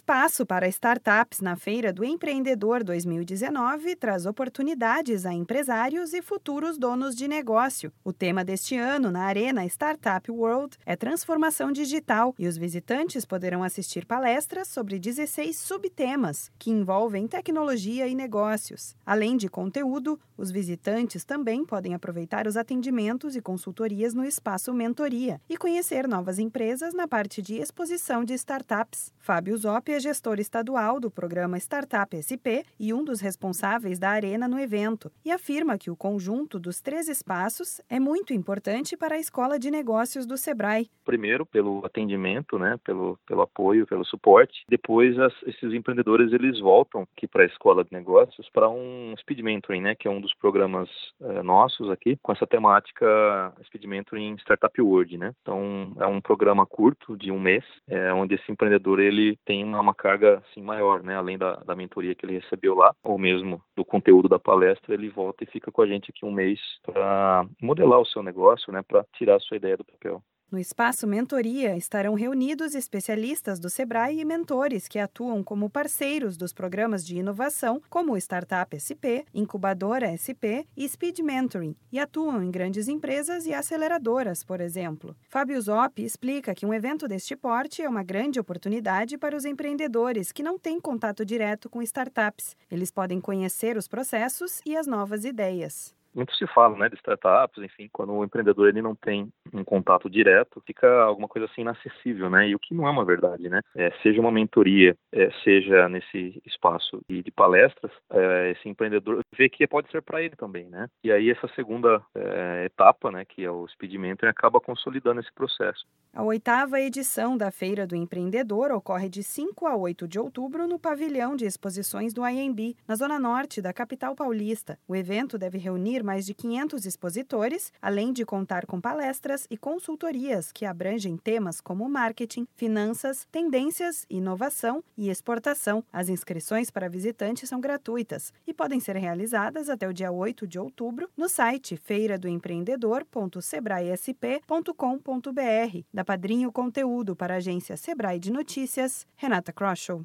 Espaço para Startups na Feira do Empreendedor 2019 traz oportunidades a empresários e futuros donos de negócio. O tema deste ano na Arena Startup World é transformação digital e os visitantes poderão assistir palestras sobre 16 subtemas que envolvem tecnologia e negócios. Além de conteúdo, os visitantes também podem aproveitar os atendimentos e consultorias no espaço Mentoria e conhecer novas empresas na parte de exposição de startups. Fábio Zó É gestor estadual do programa Startup SP e um dos responsáveis da Arena no evento, e afirma que o conjunto dos três espaços é muito importante para a Escola de Negócios do Sebrae. Primeiro, pelo atendimento, né, pelo, pelo apoio, pelo suporte. Depois, as, esses empreendedores eles voltam aqui para a Escola de Negócios para um Speed Mentoring, né, que é um dos programas é, nossos aqui, com essa temática Speed Mentoring Startup World. Né? Então, é um programa curto, de um mês, é, onde esse empreendedor ele tem uma, uma carga assim, maior, né? Além da, da mentoria que ele recebeu lá, ou mesmo do conteúdo da palestra, ele volta e fica com a gente aqui um mês para modelar o seu negócio, né? Para tirar a sua ideia do papel. No espaço Mentoria estarão reunidos especialistas do Sebrae e mentores que atuam como parceiros dos programas de inovação, como Startup SP, Incubadora SP e Speed Mentoring, e atuam em grandes empresas e aceleradoras, por exemplo. Fábio Zop explica que um evento deste porte é uma grande oportunidade para os empreendedores que não têm contato direto com startups. Eles podem conhecer os processos e as novas ideias muito se fala, né, de startups, enfim, quando o empreendedor ele não tem um contato direto, fica alguma coisa assim inacessível, né, e o que não é uma verdade, né, é, seja uma mentoria, é, seja nesse espaço de, de palestras, é, esse empreendedor vê que pode ser para ele também, né, e aí essa segunda é, etapa, né, que é o Speed Mentoring, acaba consolidando esse processo. A oitava edição da Feira do Empreendedor ocorre de 5 a 8 de outubro no pavilhão de exposições do IMB, na zona norte da capital paulista. O evento deve reunir mais de 500 expositores, além de contar com e consultorias que abrangem temas como marketing, finanças, tendências, inovação e exportação. As inscrições para visitantes são gratuitas e podem ser realizadas até o dia 8 de outubro no site feiradoempreendedor.sebraesp.com.br. Da Padrinho Conteúdo para a agência Sebrae de Notícias, Renata Kroschel.